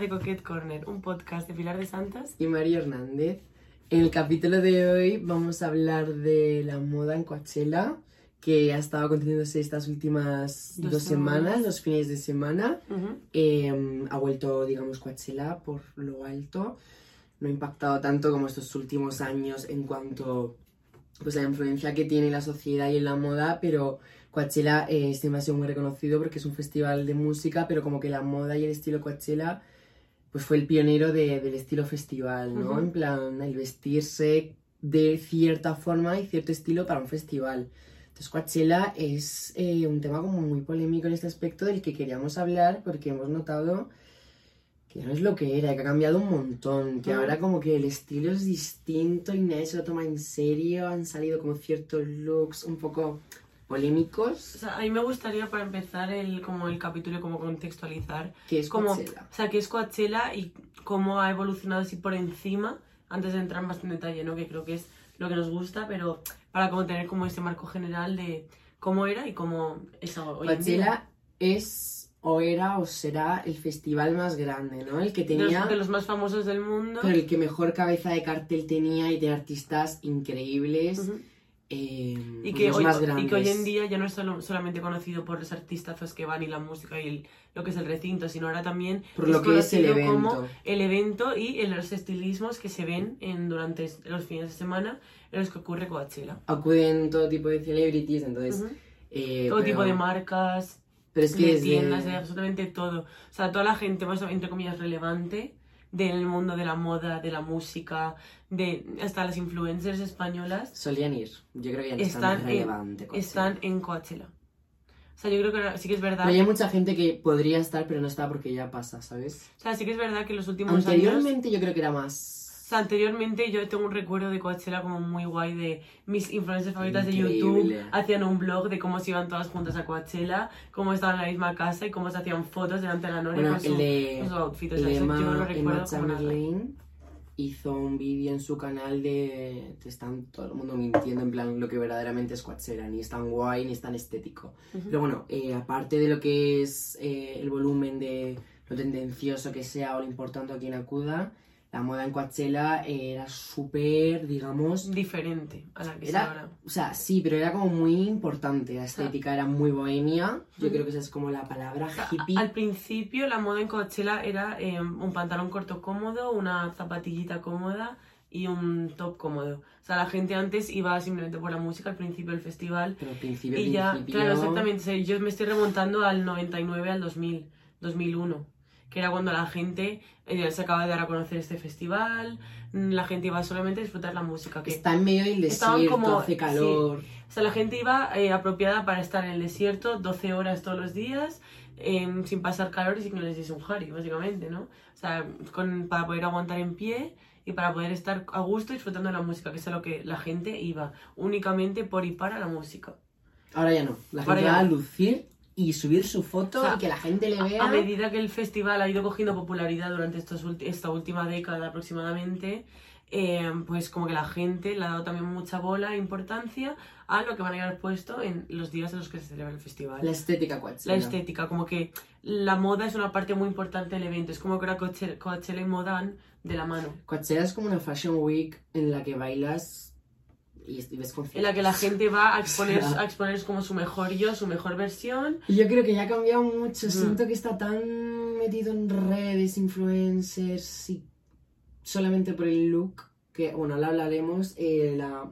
The Coquette Corner, un podcast de Pilar de Santos y María Hernández. En el capítulo de hoy vamos a hablar de la moda en Coachella, que ha estado aconteciéndose estas últimas dos, semanas, los fines de semana. Em, ha vuelto, digamos, Coachella por lo alto. No ha impactado tanto como estos últimos años en cuanto pues, a la influencia que tiene la sociedad y en la moda, pero Coachella eh, este ha sido muy reconocido porque es un festival de música, pero como que la moda y el estilo Coachella pues fue el pionero del estilo festival, ¿no? En plan, el vestirse de cierta forma y cierto estilo para un festival. Entonces Coachella es eh, un tema como muy polémico en este aspecto del que queríamos hablar porque hemos notado que no es lo que era, que ha cambiado un montón, que ahora como que el estilo es distinto y nadie se lo toma en serio, han salido como ciertos looks un poco polémicos. O sea, a mí me gustaría para empezar el, como el capítulo, como contextualizar. ¿Qué es como, Coachella? O sea, qué es Coachella y cómo ha evolucionado así por encima, antes de entrar más en detalle, ¿no? Que creo que es lo que nos gusta, pero para como tener como ese marco general de cómo era y cómo es hoy Coachella es o era o será el festival más grande, ¿no? El que tenía... De los, más famosos del mundo. Pero el que mejor cabeza de cartel tenía y de artistas increíbles. Eh, y, que hoy, y que hoy en día ya no es solo, solamente conocido por los artistas que van y la música y lo que es el recinto, sino ahora también por lo que es el evento. como el evento y los estilismos que se ven en, durante los fines de semana en los que ocurre Coachella. Acuden todo tipo de celebrities, entonces... Eh, todo tipo de marcas, pero es que de tiendas, de absolutamente todo. O sea, toda la gente más, entre comillas, relevante del mundo de la moda, de la música, de hasta las influencers españolas. Solían ir. Yo creo que ya están, están en, Están en Coachella. O sea, yo creo que sí que es verdad. Pero hay mucha gente que podría estar, pero no está porque ya pasa, ¿sabes? O sea, sí que es verdad que los últimos años. Anteriormente yo creo que era más anteriormente yo tengo un recuerdo de Coachella como muy guay de mis influencias favoritas de YouTube. Hacían un blog de cómo se iban todas juntas a Coachella, cómo estaban en la misma casa y cómo se hacían fotos delante de la Nori con, su, de, sus outfits. yo lo recuerdo como hizo un vídeo en su canal de te están todo el mundo mintiendo en plan lo que verdaderamente es Coachella, ni es tan guay ni es tan estético. Pero bueno, eh, aparte de lo que es eh, el volumen de lo tendencioso que sea o lo importante a quien acuda, la moda en Coachella era súper, digamos... Diferente a la que era, ahora. O sea, sí, pero era como muy importante. La estética era muy bohemia. Yo creo que esa es como la palabra hippie. Al principio la moda en Coachella era em, un pantalón corto cómodo, una zapatillita cómoda y un top cómodo. O sea, la gente antes iba simplemente por la música al principio del festival. Pero al principio, y ya, claro, exactamente. Yo me estoy remontando al 99, al 2000, 2001 que era cuando la gente eh, se acaba de dar a conocer este festival, mm, la gente iba solamente a disfrutar la música. Que Está en medio del desierto, como, hace calor. O sea, la gente iba eh, apropiada para estar en el desierto 12 horas todos los días, em, sin pasar calor y sin que les diese un jari, básicamente, ¿no? O sea, con, para poder aguantar en pie y para poder estar a gusto disfrutando de la música, que es a lo que la gente iba, únicamente por y para la música. Ahora ya no, la gente va a lucir y subir su foto y que la gente le vea. A medida que el festival ha ido cogiendo popularidad durante estos, esta última década aproximadamente, eh, pues como que la gente le ha dado también mucha bola e importancia a lo que van a haber puesto en los días en los que se celebra el festival. La estética Coachella. La estética, como que la moda es una parte muy importante del evento. Es como que era Coachella y Modan de la mano. Coachella es como una fashion week en la que bailas y, ves En la que la gente va a exponer, a exponer como su mejor yo, su mejor versión. Y yo creo que ya ha cambiado mucho. Mm. Siento que está tan metido en redes, influencers y solamente por el look, que bueno, la hablaremos, eh, la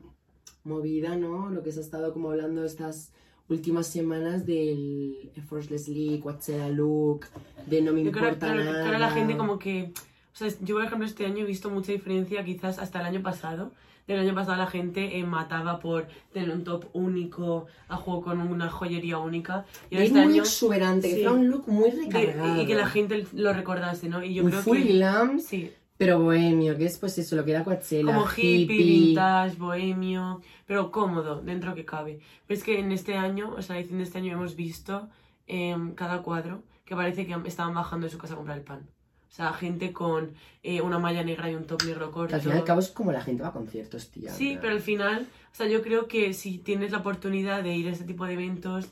movida, ¿no? Lo que se ha estado como hablando estas últimas semanas del effortlessly, Coachella look, de no me importa nada. Que ahora la gente como que... O sea, yo por ejemplo este año he visto mucha diferencia quizás hasta el año pasado el año pasado la gente eh, mataba por tener un top único, a juego con una joyería única. Y es este muy año, exuberante, que un look muy recargado. y que la gente lo recordase, ¿no? Y yo un creo full que, glam, sí. pero bohemio, que es pues eso, lo que era Coachella. Como hippie, vintage, bohemio, pero cómodo, dentro que cabe. Pero es que en este año, o sea, de este año hemos visto em, cada cuadro que parece que estaban bajando de su casa a comprar el pan. O sea, gente con eh, una malla negra y un top negro corto. al fin y al cabo es como la gente va a conciertos, tía. Sí, pero al final, o sea, yo creo que si tienes la oportunidad de ir a este tipo de eventos,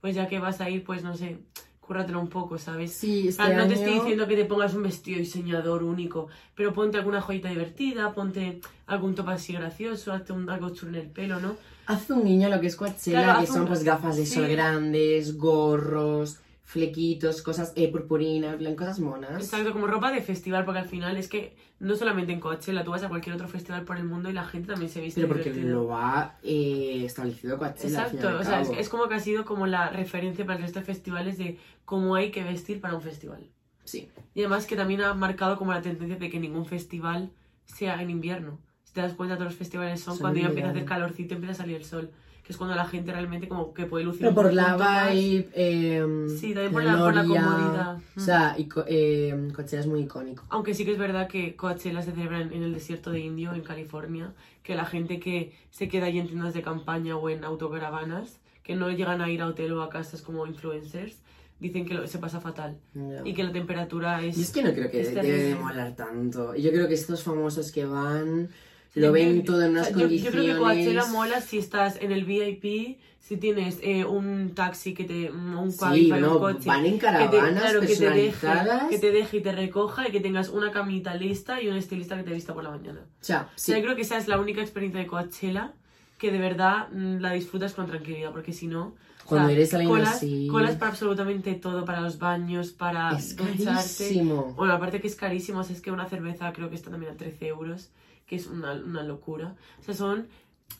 pues ya que vas a ir, pues no sé, cúrratelo un poco, ¿sabes? Sí, este no te estoy diciendo que te pongas un vestido diseñador único, pero ponte alguna joyita divertida, ponte algún top así gracioso, hazte un, algo chulo en el pelo, ¿no? Haz un niño lo que es Coachella, Claro, que son un- pues gafas de sol sí. grandes, gorros, flequitos, cosas eh, purpurina, cosas monas. Exacto, como ropa de festival, porque al final es que no solamente en Coachella, tú vas a cualquier otro festival por el mundo y la gente también se viste Pero porque divertido. lo va eh, establecido Coachella. Exacto, al o sea, es, es como que ha sido como la referencia para el resto de festivales de cómo hay que vestir para un festival. Sí. Y además que también ha marcado como la tendencia de que ningún festival sea en invierno. Si te das cuenta, todos los festivales son, Son cuando ya empieza a hacer calorcito, empieza a salir el sol. Que es cuando la gente realmente como que puede lucir Pero por la vibe, eh, Sí, también por la- por la comodidad. O sea, y, eh, Coachella es muy icónico. Aunque sí que es verdad que Coachella se celebra en, en el desierto de Indio, en California, que la gente que se queda allí en tiendas de campaña o en autocaravanas, que no llegan a ir a hotel o a casas como influencers, dicen que lo- se pasa fatal. Y que la temperatura es... Y es que no creo que debe de molar tanto. Y yo creo que estos famosos que van lo ven todo en o unas yo- condiciones. Yo, creo que Coachella mola si estás en el VIP, si tienes eh, un taxi que te... un Sí, Cabify, no, un coche. van en que te, caravanas claro, que te, deje, personalizadas. que te deje y te recoja y que tengas una camita lista y un estilista que te vista por la mañana. O sea, O sí. sea, yo creo que esa es la única experiencia de Coachella que de verdad mm, la disfrutas con tranquilidad, porque si no... o Cuando sea, eres alguien colas, así- colas para absolutamente todo, para los baños, para Es ducharte. carísimo. Bueno, aparte que es carísimo, o sea, es que una cerveza creo que está también a 13 euros, que es una, una locura. O sea, son...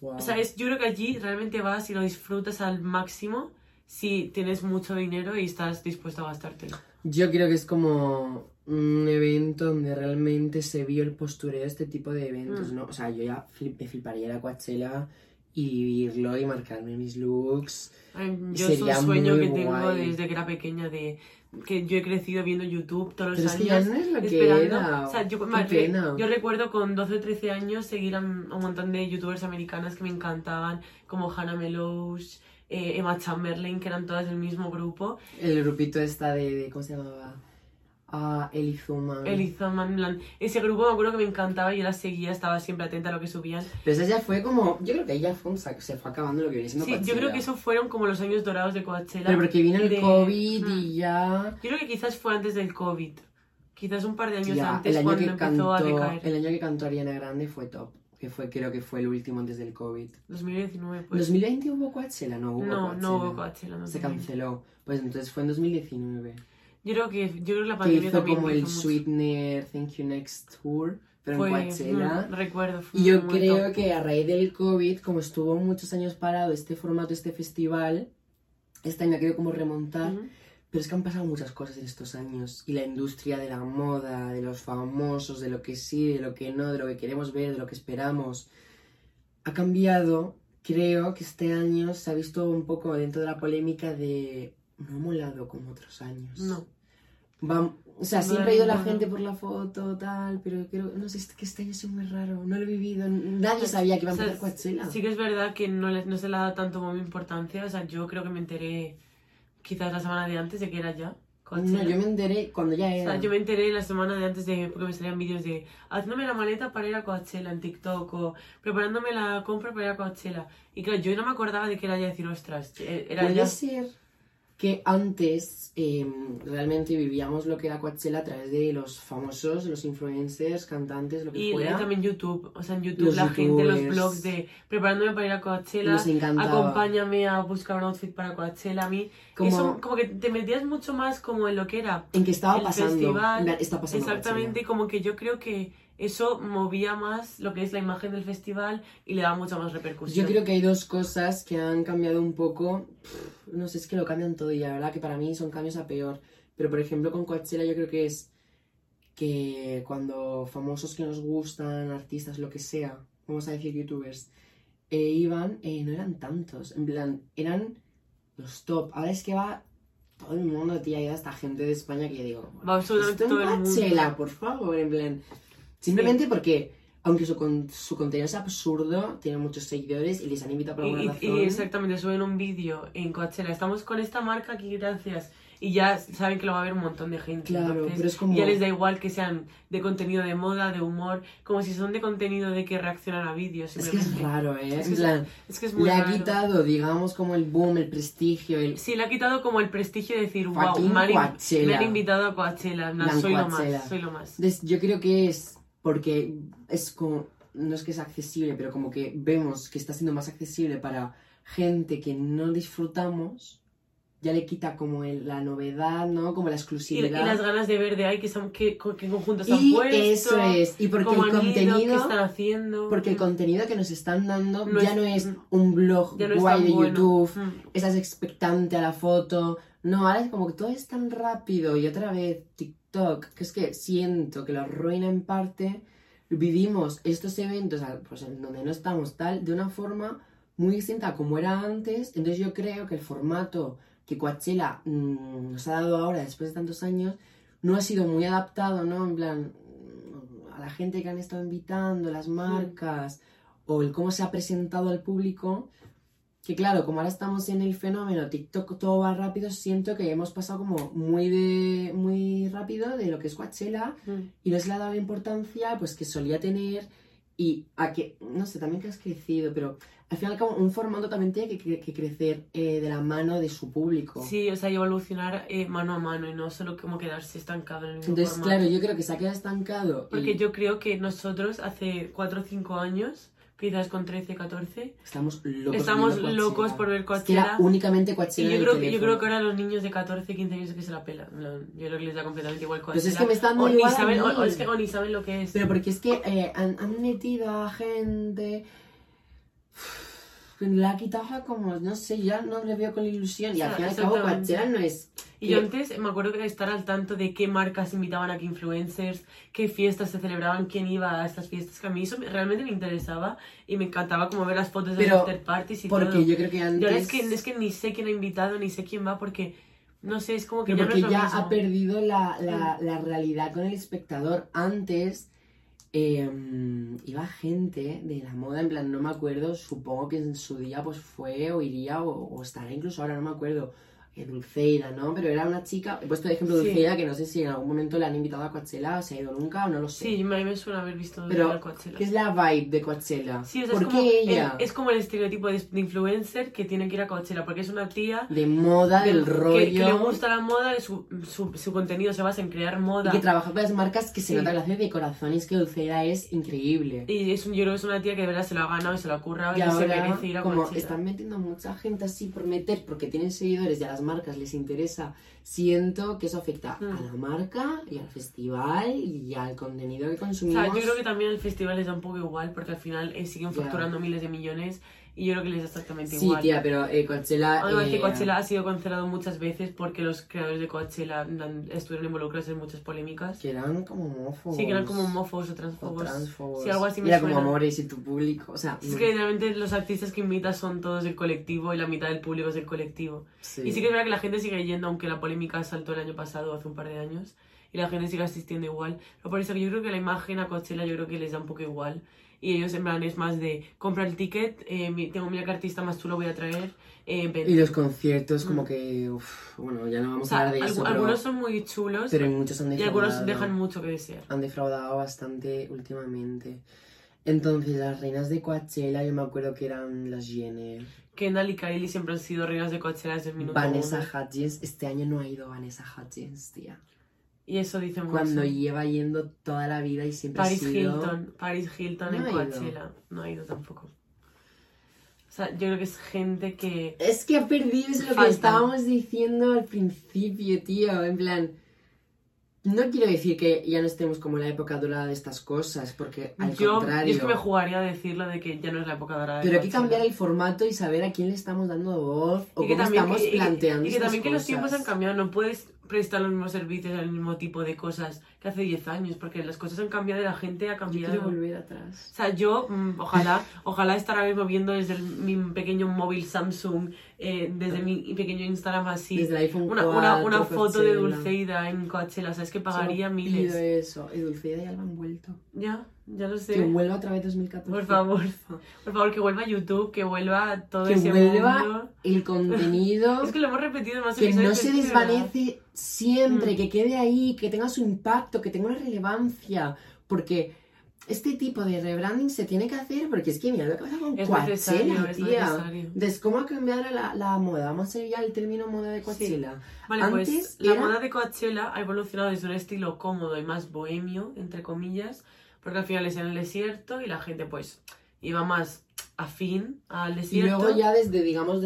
Wow. O sea, es- yo creo que allí realmente vas y lo disfrutas al máximo si tienes mucho dinero y estás dispuesto a gastártelo. Yo creo que es como un evento donde realmente se vio el postureo de este tipo de eventos, Mm. ¿no? O sea, yo ya flip- me fliparía ir a Coachella y vivirlo y marcarme mis looks. Ay, Yo es un Sería sueño que tengo guay. desde que era pequeña de que yo he crecido viendo YouTube todos los Pero es que años ya no es lo que esperando. era. O sea, yo, pena. yo recuerdo con 12 o 13 años seguir a, un montón de youtubers americanas que me encantaban, como Hannah Meloche, eh, Emma Chamberlain, que eran todas del mismo grupo. El grupito esta de, de- ¿cómo se llamaba? Ah, Elizuma. Eliza Manlan. Ese grupo me acuerdo que me encantaba y yo las seguía, estaba siempre atenta a lo que subían. Pero esa ya fue como, yo creo que ahí ya fue un sac- se fue acabando lo que viene siendo Sí, yo Coachella. creo que eso fueron como los años dorados de Coachella. Pero porque vino el de- COVID Mm. y ya... Yo creo que quizás fue antes del COVID. Quizás un par de años Ya, antes el año cuando que empezó a cantó, decaer. el año que cantó Ariana Grande fue top, que fue creo que fue el último antes del COVID. 2019, ¿En pues. 2020 hubo Coachella? No hubo no, Coachella. no hubo Coachella. no Se canceló. Pues entonces fue en 2019. Yo creo que, yo creo que la Que pandemia hizo también como el. Sweetener Thank You Next Tour, pero Fue, en Coachella. mm, recuerdo. fue Y yo creo top. que a raíz del COVID, como estuvo muchos años parado este formato, este festival, este año ha querido como remontar. Pero es que han pasado muchas cosas en estos años. Y la industria de la moda, de los famosos, de lo que sí, de lo que no, de lo que queremos ver, de lo que esperamos, ha cambiado. Creo que este año se ha visto un poco dentro de la polémica de no ha molado como otros años. No. Va- o sea, No siempre ha ido la gente por la foto, tal, pero creo, no sé, es que este año sido muy raro, no lo he vivido, nadie sabía que iba a O sea, empezar Coachella. Sí que es verdad que no, le- no se le ha dado tanto como importancia. O sea, yo creo que me enteré quizás la semana de antes de que era ya. Coachella. No, yo me enteré cuando ya O era. sea, yo me enteré la semana de antes de, porque me salían vídeos de haciéndome la maleta para ir a Coachella en TikTok o preparándome la compra para ir a Coachella. Y claro, yo no me acordaba de que era ya decir, ostras, eh, era Puede ya... ser que antes eh, realmente vivíamos lo que era Coachella a través de los famosos, los influencers, cantantes, lo que Y fuera. también YouTube, o sea, en YouTube Los la gente, los blogs de preparándome para ir a Coachella, Nos acompáñame a buscar un outfit para Coachella, a mí, Como- eso como que te metías mucho más como en lo que era En que estaba el pasando. festival, está pasando exactamente, Coachella. como que yo creo que eso movía más lo que es la imagen del festival y le daba mucha más repercusión. Yo creo que hay dos cosas que han cambiado un poco. Pff, No sé, es que lo cambian todo y la verdad que para mí son cambios a peor. Pero por ejemplo con Coachella yo creo que es que cuando famosos que nos gustan, artistas, lo que sea, vamos a decir youtubers, eh, iban, eh, no eran tantos. En plan, eran los top. Ahora es que va todo el mundo, tía, y esta gente de España que yo digo, Va absolutamente todo el mundo. Coachella, por favor, en plan. Simplemente porque, aunque su, con- su contenido es absurdo, tiene muchos seguidores y les han invitado por alguna y- razón. y exactamente, suben un vídeo en Coachella. Estamos con esta marca aquí, gracias. y ya saben que lo va a ver un montón de gente. Claro, Entonces, pero es como- Ya les da igual que sean de contenido de moda, de humor, como si son de contenido de que reaccionan a vídeos. Es que es raro, ¿eh? Es que plan, Es que es muy le ha raro. quitado, digamos, como el boom, el prestigio, el... Sí, le ha quitado como el prestigio de decir, wow, me han, me han invitado a Coachella, Plan soy lo Coachella. más, soy lo más. Entonces, yo creo que es porque es como, no es que es accesible, pero como que vemos que está siendo más accesible para gente que no disfrutamos, ya le quita como el- la novedad, ¿no? Como la Y, y exclusividad. las ganas de ver de ahí, que, son, qué, qué conjuntos han Y puesto, eso es, y porque el han ido, contenido, están haciendo. porque el contenido que nos están dando No ya es- no es un blog no guay de bueno. YouTube, Mm. estás expectante a la foto. No, ahora es como que todo es tan rápido y otra vez TikTok, que es que siento que lo arruina en parte. Vivimos estos eventos, pues en donde no estamos tal, de una forma muy distinta a como era antes. Entonces yo creo que el formato que Coachella mm, nos ha dado ahora, después de tantos años, no ha sido muy adaptado, ¿no? En plan, mm, a la gente que han estado invitando, las marcas, o el cómo se ha presentado al público. Que claro, como ahora estamos en el fenómeno TikTok, todo va rápido, siento que hemos pasado como muy de muy rápido de lo que es Coachella Mm. y no se le ha dado la importancia pues que solía tener y a que, no sé, también que has crecido, pero al final como un formato también tiene que, que crecer eh, de la mano de su público. Sí, o sea, evolucionar eh, mano a mano y no solo como quedarse estancado en el mismo Entonces, formato. claro, yo creo que se ha quedado estancado. Porque y yo creo que nosotros hace 4 o 5 años, quizás con 13, 14, Estamos locos, estamos locos Coachella. por ver Es que era Coachella. únicamente Y Coachella yo en el creo, que, yo creo que ahora los niños de 14, 15 años que se la pelan. Yo creo que les da completamente igual Pues es Coachella. que me está dando o, ni saben, o, o es que o ni saben lo que es. Pero porque es que eh, han, han metido a gente. La ha quitado como, no sé, ya no le veo con ilusión. Y al fin y al cabo. Coachella no es. Y yo antes me acuerdo que estar al tanto de qué marcas invitaban a qué influencers, qué fiestas se celebraban, quién iba a estas fiestas, que a mí eso me- realmente me interesaba y me encantaba como ver las fotos de Pero, los after parties y Porque todo. yo creo que antes. ahora es que, es que ni sé quién ha invitado, ni sé quién va, porque no sé, es como que Pero ya no porque es lo ya mismo. ha perdido la, la, la realidad con el espectador. Antes eh, iba gente de la moda, en plan, no me acuerdo, supongo que en su día pues fue o iría o, o estará incluso ahora, no me acuerdo. Eh, Dulceida, ¿no? Pero era una chica, he puesto de ejemplo Sí. Dulceida, que no sé si en algún momento le han invitado a Coachella, o se ha ido nunca o no lo sé. Sí, a mí me suena haber visto Pero, de Coachella. ¿qué es la vibe de Coachella? Sí, o sea, ¿Por es, como qué ella? el, es como el estereotipo de, de influencer que tiene que ir a Coachella, porque es una tía De moda, del que- rollo. que, que le gusta la moda, su, su, su contenido se basa en crear Y moda. que trabaja con las marcas que se Sí. nota que lo hace de corazón y es que Dulceida es increíble. Y es un, yo creo que es una tía que de verdad se lo ha ganado y se lo ha currado y, Y se ahora, merece ir a como Coachella. están metiendo mucha gente así por meter, porque tienen seguidores y a las marcas les interesa, siento que eso afecta Mm. a la marca y al festival y al contenido que O consumimos. sea, yo creo que también el festival les da un poco igual porque al final eh, siguen facturando miles de millones y yo creo que les da exactamente Sí, igual. tía, pero eh, Coachella... Además que eh, Coachella ha sido cancelado muchas veces porque los creadores de Coachella estuvieron involucrados en muchas polémicas. Que eran como homófobos. Sí, que eran como homófobos o O transfobos. transfobos. Sí, algo así me Era suena. como amores y tu público, o sea... Es mm, que realmente los artistas que invitas son todos del colectivo y la mitad del público es del colectivo. sí. Y sí que es verdad que la gente sigue yendo, aunque la polémica saltó el año pasado hace un par de años, y la gente sigue asistiendo igual. Pero por eso que yo creo que la imagen a Coachella yo creo que les da un poco igual. Y ellos en plan es más de compra el ticket, eh, mi- tengo qué artista más chulo voy a traer, eh. Y los conciertos como Mm. que... uf, bueno, ya no vamos O sea, a hablar de eso, pero, algunos son muy chulos pero muchos han y defraudado. algunos dejan mucho que desear. han defraudado bastante últimamente. Entonces, las reinas de Coachella, yo me acuerdo que eran las Jenner, Kendall y Kylie siempre han sido reinas de Coachella desde el minuto Vanessa uno. Hudgens. Este año no ha ido Vanessa Hudgens, tía. Y eso dice mucho. Cuando lleva yendo toda la vida y siempre Paris ha sido... Hilton, Paris Hilton No en. Coachella. No ha ido tampoco. O sea, yo creo que es gente que... Es que ha perdido es lo que estábamos diciendo al principio, tío. En plan, no quiero decir que ya no estemos como en la época dorada de estas cosas, porque al Yo, contrario. yo es que me jugaría a decirlo de que ya no es la época dorada. de Pero hay que cambiar el formato y saber a quién le estamos dando voz o Y que cómo también, estamos y planteando y que, estas también que los tiempos han cambiado. No puedes prestar los mismos servicios al mismo tipo de cosas que hace 10 años, porque las cosas han cambiado y la gente ha Yo cambiado. quiero volver atrás. O sea, yo, mm, ojalá, ojalá estar ahora mismo viendo desde el- mi pequeño móvil Samsung, eh, desde mi pequeño Instagram así, Desde el iPhone una, una, una 4, foto de Coachella. Dulceida en Coachella, o sea, es que pagaría Solo miles. pido eso. Y Dulceida ya lo han vuelto. Ya, ya lo sé. Que vuelva otra vez 2014. Por favor, por favor, que vuelva a YouTube, que vuelva todo Que ese vuelva mundo. el contenido. Es que lo hemos repetido más que no se es desvanece siempre, Mm. que quede ahí, que tenga su impacto, que tenga una relevancia. Porque este tipo de rebranding se tiene que hacer porque es que mira lo que pasa con Es Coachella, es tía. Entonces, ¿cómo ha cambiado la, la moda? Vamos a ir ya al término moda de Coachella. Vale, Antes pues la era- moda de Coachella ha evolucionado desde un estilo cómodo y más bohemio, entre comillas, porque al final es en el desierto y la gente pues iba más afín al Y desierto. luego ya desde, digamos,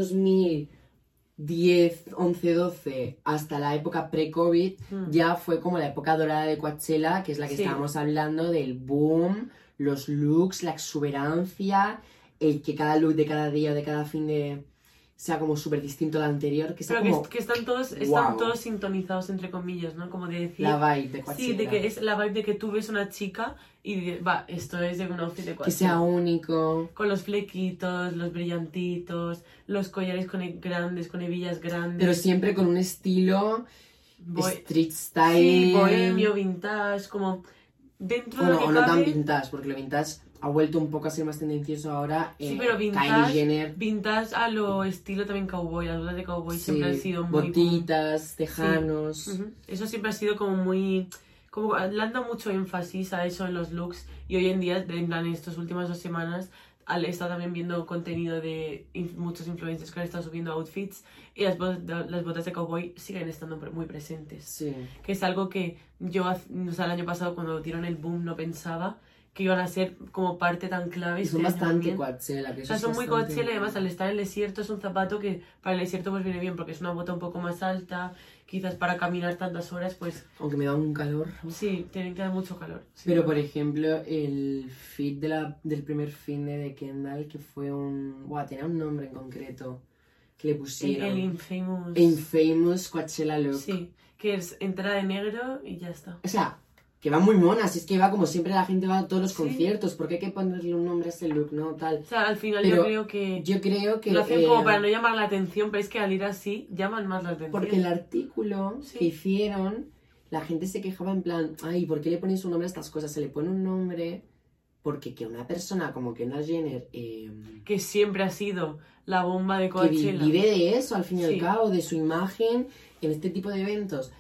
2010, 11, 12 hasta la época pre-COVID, Mm. ya fue como la época dorada de Coachella, que es la que Sí. estábamos hablando del boom, los looks, la exuberancia, el que cada look de cada día de cada fin de sea como súper distinto al anterior, que sea Pero que, como es- que están todos están todos sintonizados entre comillas, ¿no? Como de decir la vibe de Coachella. Sí, de que es la vibe de que tú ves una chica y de- va, esto es de un outfit de Que Coachella. sea único. Con los flequitos, los brillantitos, los collares con he- grandes, con hebillas grandes. Pero siempre con un estilo Bo- street style. Sí, bohemio, vintage, como dentro de Bueno, lo o que no tan vintage, porque lo vintage ha vuelto un poco a ser más tendencioso ahora. Sí, eh, pero vintage, Kylie Jenner. vintage a lo estilo también cowboy, las botas de cowboy sí, siempre han sido muy... botitas, tejanos. Ujú. Eso siempre ha sido como muy... Como le han dado mucho énfasis a eso en los looks y hoy en día, en plan, en estas últimas dos semanas, he estado también viendo contenido de muchos influencers que han estado subiendo outfits y las, bo- las botas de cowboy siguen estando muy presentes. Sí. que es algo que yo o sea, el año pasado cuando dieron el boom no pensaba que iban a ser como parte tan clave. Y son este año bastante. Coachella. que O sea, son muy bastante- Coachella y además al estar en el desierto es un zapato que para el desierto pues viene bien porque es una bota un poco más alta, quizás para caminar tantas horas pues Aunque me da un calor. sí, tienen que dar mucho calor. sí. Pero por ejemplo, el fit de la, del primer fin de Kendall, que fue un. Buah, tenía un nombre en concreto que le el, pusieron. el infamous... Infamous Coachella look. Sí, que es entrada de negro y ya está. O sea, que va muy mona, si es que va como siempre la gente va a todos los Sí. conciertos, porque hay que ponerle un nombre a ese look, ¿no? Tal. O sea, al final Pero yo creo que Yo creo que. lo hacen eh, como para no llamar la atención, pero es que al ir así llaman más la atención. Porque el artículo Sí. que hicieron, la gente se quejaba en plan, ay, ¿por qué le ponéis un nombre a estas cosas? Se le pone un nombre porque que una persona como Kendall Jenner, eh, que siempre ha sido la bomba de que Coachella. vive de eso al fin y al cabo, de su imagen en este tipo de eventos,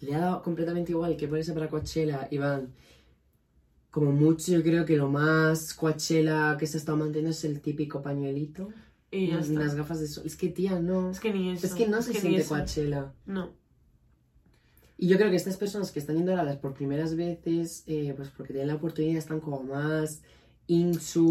le ha dado completamente igual que ponerse para Coachella y van como mucho, yo creo que lo más Coachella que se ha estado manteniendo es el típico pañuelito y ya está. unas gafas de sol. Es que, tía, no. Es que ni eso. Es que no se siente. Coachella. No. Y yo creo que estas personas que están yendo a las por primeras veces, eh, pues porque tienen la oportunidad, están como más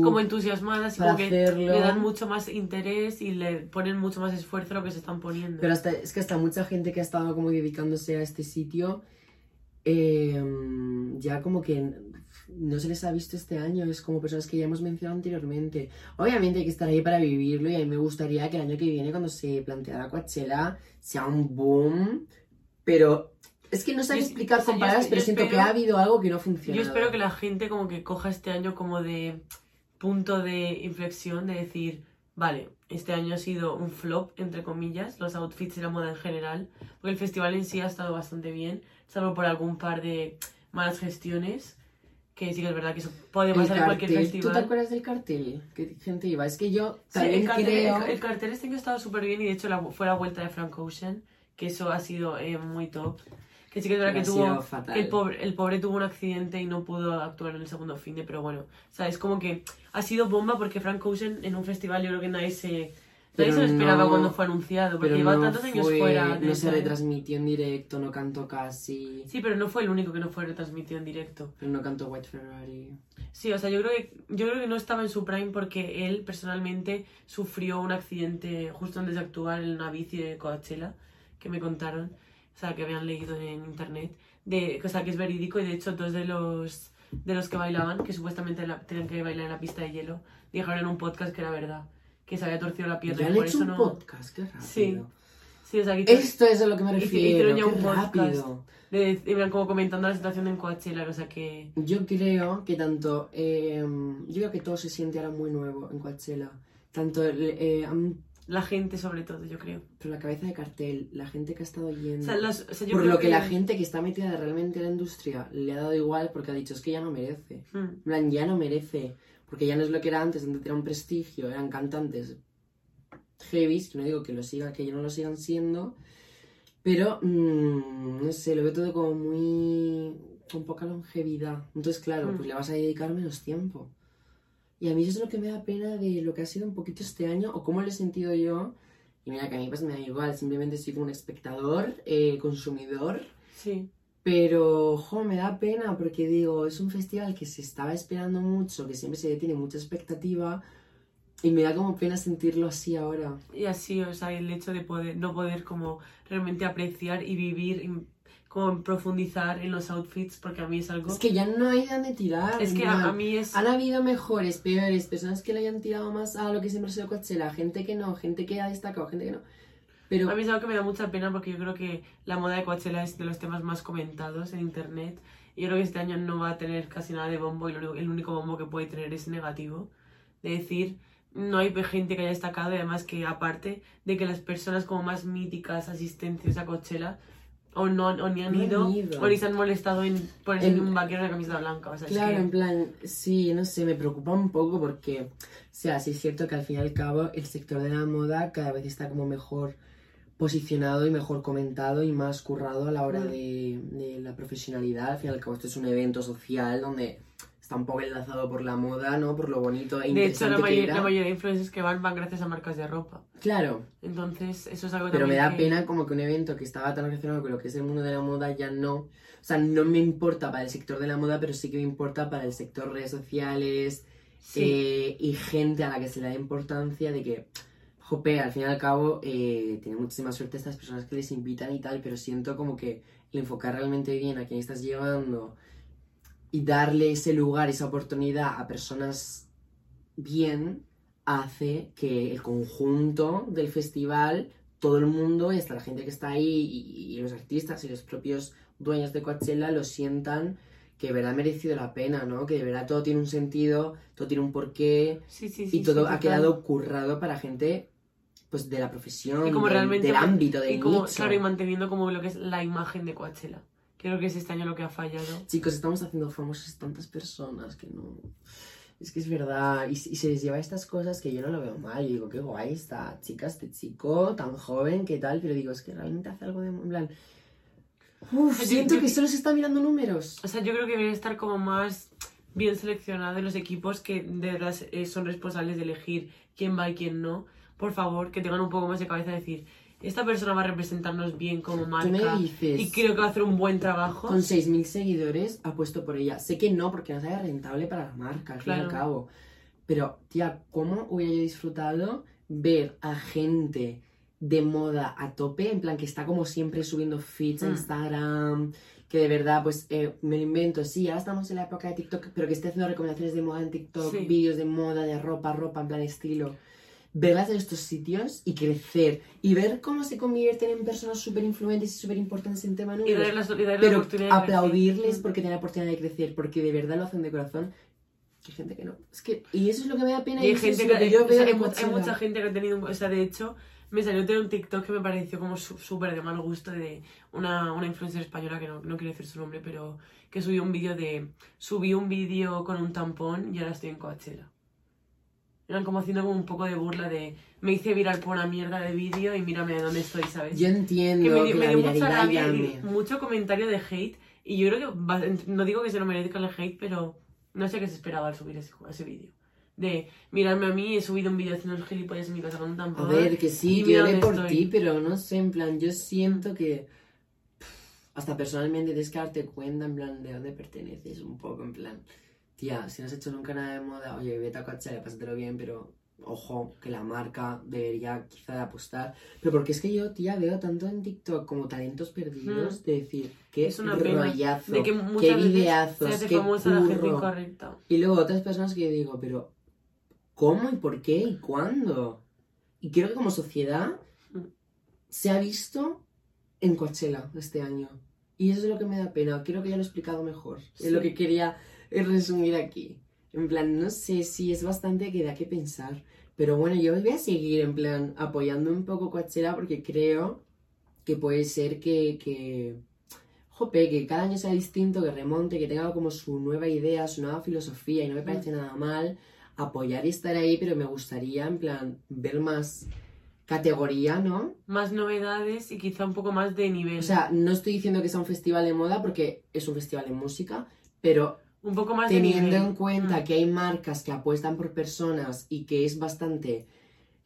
Como entusiasmadas y como que hacerlo. le dan mucho más interés y le ponen mucho más esfuerzo a lo que se están poniendo. Pero hasta, es que hasta mucha gente que ha estado como dedicándose a este sitio, eh, ya como que no se les ha visto este año, es como personas que ya hemos mencionado anteriormente. Obviamente hay que estar ahí para vivirlo y a mí me gustaría que el año que viene, cuando se planteara Coachella, sea un boom, pero es que no Yo- explicar con palabras, pero siento que ha habido algo que no funciona. Yo espero que la gente como que coja este año como de punto de inflexión, de decir, vale, este año ha sido un flop, entre comillas, los outfits y la moda en general, porque el festival en sí ha estado bastante bien, salvo por algún par de malas gestiones, que sí que es verdad que eso puede pasar en cualquier cartel, ¿Tú te festival. acuerdas del cartel? ¿Qué gente iba? Es que yo Sí, también el, cartel, creo... el- el cartel este año ha estado súper bien y de hecho la, fue la vuelta de Frank Ocean, que eso ha sido eh, muy top. Que sí que es verdad que tuvo, fatal. el pobre, el pobre tuvo un accidente y no pudo actuar en el segundo fin de, pero bueno, o sea, es como que ha sido bomba porque Frank Ocean en un festival yo creo que nadie se, nadie se lo esperaba no- cuando fue anunciado, porque lleva no tantos años fue- fuera. de No se retransmitió en directo, no cantó casi. Sí, pero no fue el único que no fue retransmitido en directo. Pero no cantó White Ferrari. Sí, o sea, yo creo que yo creo que no estaba en su prime porque él personalmente sufrió un accidente justo antes de actuar en una bici de Coachella, que me contaron, o sea, que habían leído en internet, de, o sea, que es verídico y de hecho dos de los de los que bailaban, que supuestamente la- tenían que bailar en la pista de hielo, dijeron en un podcast que era verdad, que se había torcido la pierna Ya y han por hecho eso un no. podcast, qué rápido. Sí. Sí, o sea, que Esto es a lo que me refiero, hicieron ya un podcast. de, iban como comentando la situación en Coachella, o sea que Yo creo que tanto... eh, yo creo que todo se siente ahora muy nuevo en Coachella. Tanto... eh, han la gente sobre todo, yo creo. Pero la cabeza de cartel, la gente que ha estado yendo. O sea, los- o sea, yo por lo que... la gente que está metida realmente en la industria le ha dado igual porque ha dicho es que ya no merece. Mm, plan, ya no merece. Porque ya no es lo que era antes, antes era un prestigio, eran cantantes heavies, que no digo que lo sigan, que ya no lo sigan siendo. Pero, mm, no sé, lo veo todo como muy. con poca longevidad. Entonces, claro, pues le vas a dedicar menos tiempo. Y a mí eso es lo que me da pena de lo que ha sido un poquito este año, o cómo lo he sentido yo. Y mira, que a mí pues me da igual, simplemente soy como un espectador, eh, consumidor. Sí. Pero, ojo, me da pena porque digo, es un festival que se estaba esperando mucho, que siempre se tiene mucha expectativa. Y me da como pena sentirlo así ahora. Y así, o sea, el hecho de poder, no poder como realmente apreciar y vivir, como profundizar en los outfits, porque a mí es algo... Es que ya no hay de tirar. Es que a, a mí es... Han habido mejores, peores, personas que le hayan tirado más a lo que siempre ha sido Coachella, gente que no, gente que ha destacado, gente que no. Pero A mí es algo que me da mucha pena porque yo creo que la moda de Coachella es de los temas más comentados en internet. Y yo creo que este año no va a tener casi nada de bombo y lo el único bombo que puede tener es negativo. De decir, no hay gente que haya destacado y además que aparte de que las personas como más míticas asistentes a Coachella o no o ni han No han ido, o ni se han molestado en ponerse En- un vaquero y una camiseta blanca. O sea, es Claro, que- en plan, sí, no sé, me preocupa un poco porque, o sea, sí es cierto que al fin y al cabo el sector de la moda cada vez está como mejor posicionado y mejor comentado y más currado a la hora Mm. de, de la profesionalidad. Al fin y al cabo esto es un evento social donde está un poco enlazado por la moda, ¿no? Por lo bonito e de hecho, la que era. la mayoría de influencers que van van gracias a marcas de ropa. Claro, Entonces, eso es algo pero me da que- pena como que un evento que estaba tan relacionado con lo que es el mundo de la moda ya no... O sea, no me importa para el sector de la moda, pero sí que me importa para el sector redes sociales, Sí. eh, y gente a la que se le da importancia de que, jope, al fin y al cabo, eh, tiene muchísima suerte estas personas que les invitan y tal, pero siento como que el enfocar realmente bien a quién estás llevando y darle ese lugar, esa oportunidad a personas bien, hace que el conjunto del festival, todo el mundo y hasta la gente que está ahí y, y los artistas y los propios dueños de Coachella lo sientan que de verdad ha merecido la pena, ¿no? Que de verdad todo tiene un sentido, todo tiene un porqué Sí, sí, sí. y todo ha quedado currado para gente pues de la profesión, Y como del, realmente- del ámbito, del y como, nicho. claro, y manteniendo como lo que es la imagen de Coachella. Creo que es este año lo que ha fallado. Chicos, estamos haciendo famosos tantas personas que no... Es que es verdad, y, y se les lleva estas cosas que yo no lo veo mal. Yo digo, qué guay esta chica, este chico, tan joven, qué tal, pero digo, es que realmente hace algo de... En plan... Uf, Yo- siento yo- que solo se está mirando números. O sea, yo creo que debería estar como más bien seleccionados los equipos que de verdad eh, son responsables de elegir quién va y quién no. Por favor, que tengan un poco más de cabeza de decir, esta persona va a representarnos bien como Tú marca me dices, y creo que va a hacer un buen trabajo. con 6.000 seguidores, apuesto por ella. Sé que no, porque no sale rentable para la marca, al fin y al cabo. Pero, tía, ¿cómo hubiera yo disfrutado ver a gente de moda a tope? En plan, que está como siempre subiendo feeds a Mm. Instagram, que de verdad, pues, eh, me lo invento. Sí, ahora estamos en la época de TikTok, pero que esté haciendo recomendaciones de moda en TikTok, Sí. vídeos de moda, de ropa, ropa, en plan estilo. Verlas en estos sitios y crecer. Y ver cómo se convierten en personas súper influentes y súper importantes en tema y números. darle la, y darle la Pero oportunidad de crecer. aplaudirles Mm. porque tienen la oportunidad de crecer, porque de verdad lo hacen de corazón. Hay gente que no. Es que, y eso es lo que me da pena. Y hay gente que, que yo o sea, hay, hay mucha gente que ha tenido, o sea, de hecho, me salió de un TikTok que me pareció como súper de mal gusto de una, una influencer española que no, no quiero decir su nombre, pero que subió un vídeo de, subí un vídeo con un tampón y ahora estoy en Coachella. Eran como haciendo como un poco de burla de, me hice viral por una mierda de vídeo y mírame de dónde estoy, ¿sabes? Yo entiendo que que, me dio, la mucha rabia y mucho comentario de hate. Y yo creo que, no digo que se lo merezca el hate, pero no sé qué se esperaba al subir ese, ese vídeo. De, mirarme a mí, he subido un vídeo haciendo el gilipollas en mi casa con un A ver, que sí, le dónde por ti, pero no sé, en plan, yo siento que hasta personalmente tienes que darte cuenta, en plan, de dónde perteneces, un poco, en plan, tía, si no has hecho nunca nada de moda, oye, vete a Coachella, pásatelo bien, pero ojo, que la marca debería quizá apostar. Pero porque es que yo, tía, veo tanto en TikTok como talentos perdidos de decir, qué Es una rollazo, de que qué videazos, qué la curro. incorrecta. Y luego otras personas que yo digo, pero ¿cómo y por qué y cuándo? Y creo que como sociedad Mm. se ha visto en Coachella este año. Y eso es lo que me da pena. Creo que ya lo he explicado mejor. Sí. Es lo que quería resumir aquí. En plan, no sé si es bastante que da que pensar. Pero bueno, yo voy a seguir en plan apoyando un poco Coachella porque creo que puede ser que, que, jope, que cada año sea distinto, que remonte, que tenga como su nueva idea, su nueva filosofía y no me Mm. parece nada mal apoyar y estar ahí, pero me gustaría en plan ver más categoría, ¿no? Más novedades y quizá un poco más de nivel. O sea, no estoy diciendo que sea un festival de moda porque es un festival de música, pero un poco más de teniendo en cuenta Mm. que hay marcas que apuestan por personas y que es bastante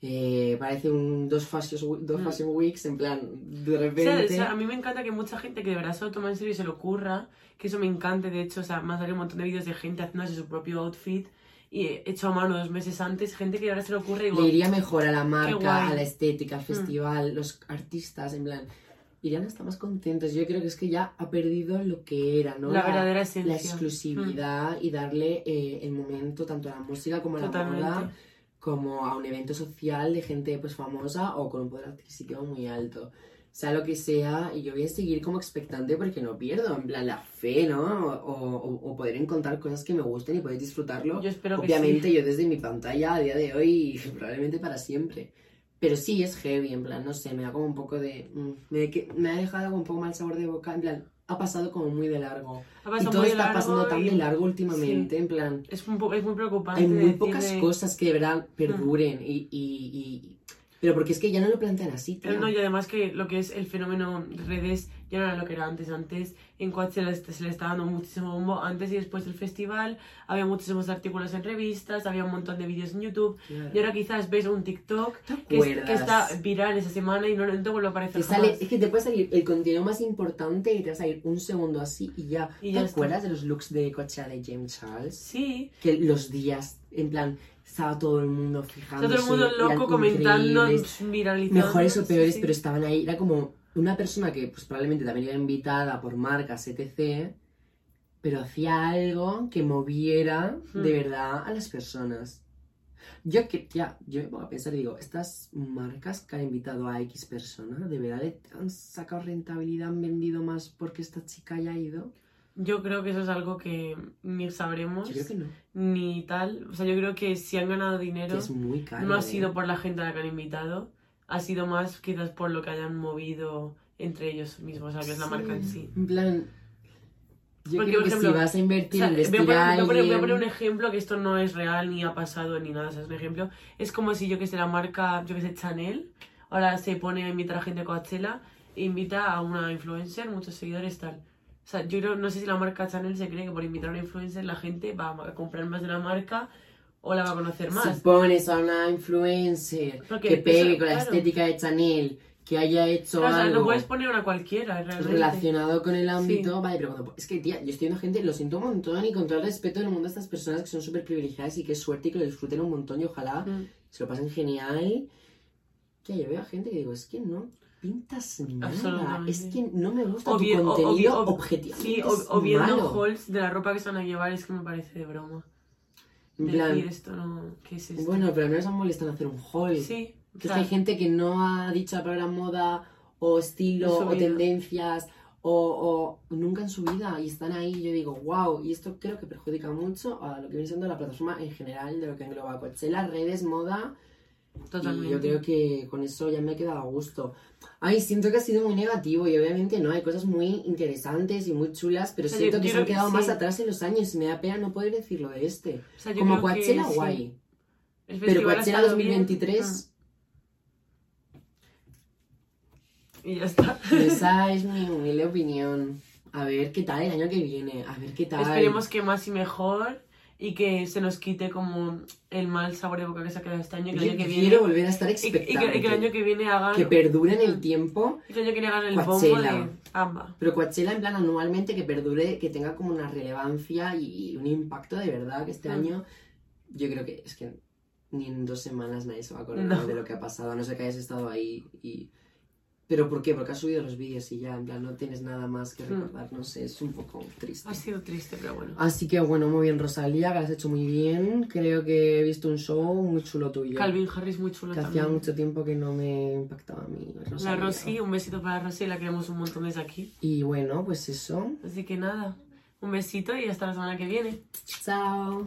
eh, parece un dos fashion, dos Mm. fashion weeks en plan de O sea, repente o sea, a mí me encanta que mucha gente que de verdad se lo toma en serio y se lo ocurra, que eso me encante, de hecho, o sea, me han salido un montón de vídeos de gente haciéndose su propio outfit y hecho a mano dos meses antes, gente que ahora se le ocurre y le iría mejor a la marca, a la estética, Mm. al festival, los artistas, en plan, irían a estar más contentos. Yo creo que es que ya ha perdido lo que era, ¿no? la verdadera la esencia. exclusividad y darle eh, el momento tanto a la música como a la Totalmente. moda como a un evento social de gente pues famosa o con un poder adquisitivo muy alto. Sea lo que sea, y yo voy a seguir como expectante porque no pierdo, en plan, la fe, ¿no? O, o- o poder encontrar cosas que me gusten y poder disfrutarlo. Yo espero que Obviamente sí. yo desde mi pantalla a día de hoy y probablemente para siempre. Pero sí es heavy, en plan, no sé, me da como un poco de... mm, Me, me ha dejado como un poco mal sabor de boca, en plan, ha pasado como muy de largo. Ha Y todo muy está largo pasando tan y de largo últimamente, en plan... Es, un po- es muy preocupante. Hay muy pocas cosas que de verdad perduren y, y, y- Pero porque es que ya no lo plantean así, tío. No, y además que lo que es el fenómeno redes ya no era lo que era antes. Antes en Coachella se, se le estaba dando muchísimo bombo. Antes y después del festival había muchísimos artículos en revistas, había un montón de vídeos en YouTube. Claro. Y ahora quizás ves un TikTok ¿Te que, es- que está viral esa semana y no, no te vuelve a aparecer Te sale, jamás. es que te puede salir el contenido más importante y te va a salir un segundo así y ya. Y ¿Te ya está. acuerdas de los looks de Coachella de James Charles? Sí, Que los días, en plan, estaba todo el mundo está fijándose. todo el mundo loco comentando, viralizando. mejores o peores, Sí, sí. pero estaban ahí. Era como una persona que pues probablemente también iba invitada por marcas, etc. Pero hacía algo que moviera Hmm. de verdad a las personas. Yo que ya, yo me pongo a pensar y digo, estas marcas que han invitado a X persona, ¿de verdad le han sacado rentabilidad, han vendido más porque esta chica haya ido? Yo creo que eso es algo que ni sabremos, Yo creo que no. ni tal. O sea, yo creo que si han ganado Que dinero, es muy caro. no ha ¿eh? sido por la gente a la que han invitado, ha sido más quizás por lo que hayan movido entre ellos mismos, o sea, que es la marca en sí. En plan, yo Porque, creo por que ejemplo, si vas a O invertir sea, en voy, a poner, a voy a poner- voy a alguien- poner un ejemplo que esto no es real ni ha pasado ni nada, o sea, es un ejemplo. Es como si yo que sé, la marca, yo que sé, Chanel, ahora se pone a invitar a gente a Coachella, e invita a una influencer, muchos seguidores, tal. O sea, yo creo, no sé si la marca Chanel se cree que por invitar a una influencer la gente va a comprar más de la marca o la va a conocer más. Si pones a una influencer Porque que pegue eso, con la claro. estética de Chanel, que haya hecho Claro, o sea, algo no puedes poner a una cualquiera, realmente. relacionado con el ámbito, vale, pero cuando... Es que, tía, yo estoy viendo gente, lo siento un montón y con todo el respeto del mundo a estas personas que son súper privilegiadas y qué suerte y que lo disfruten un montón y ojalá Mm. se lo pasen genial. Que yo veo a gente que digo, es que no pintas nada, es que no me gusta O tu contenido bien- o- objetivamente Sí, es o, o viendo malo. hauls de la ropa que se van a llevar es que me parece de broma. Decir plan, esto no, ¿qué es esto? bueno, pero al menos han molestado en hacer un haul. sí, o Que es sea, que hay gente que no ha dicho la palabra moda o estilo o tendencias o, o nunca en su vida y están ahí y yo digo, wow, y esto creo que perjudica mucho a lo que viene siendo la plataforma en general de lo que engloba Coachella, redes, moda totalmente. y yo creo que con eso ya me he quedado a gusto. Ay, siento que ha sido muy negativo y obviamente no, hay cosas muy interesantes y muy chulas, pero O sea, siento que se han creo que quedado más sí. atrás en los años y me da pena no poder decirlo de este. O sea, Como que Coachella, sí. guay. El Pero Coachella estado bien. 2023... Mm, Y ya está. Esa es mi humilde opinión. A ver qué tal el año que viene. A ver qué tal. Esperemos que más y mejor y que se nos quite como el mal sabor de boca que se ha quedado este año y que el Yo año que quiero viene volver a estar y, que- y que, expectante. y que el año que viene hagan Que perdure en el tiempo. y que el año que viene hagan el bombo Coachella. de AMBA. Pero Coachella en plan anualmente que perdure, que tenga como una relevancia y, un impacto de verdad. Que este Mm. año yo creo que es que ni en dos semanas nadie se va a acordar No. de lo que ha pasado. A no sé que hayas estado ahí y... ¿Pero por qué? Porque has subido los vídeos y ya, en plan, no tienes nada más que Mm. recordar. No sé, es un poco triste. Ha sido triste, pero bueno. Así que bueno, muy bien Rosalía, que lo has hecho muy bien. Creo que he visto un show muy chulo tuyo. Calvin Harris muy chulo que hacía también. mucho tiempo que no me impactaba a mí La Rosalía. Rosy, un besito para Rosy, la queremos un montón desde aquí. Y bueno, pues eso. Así que nada, un besito y hasta la semana que viene. Chao.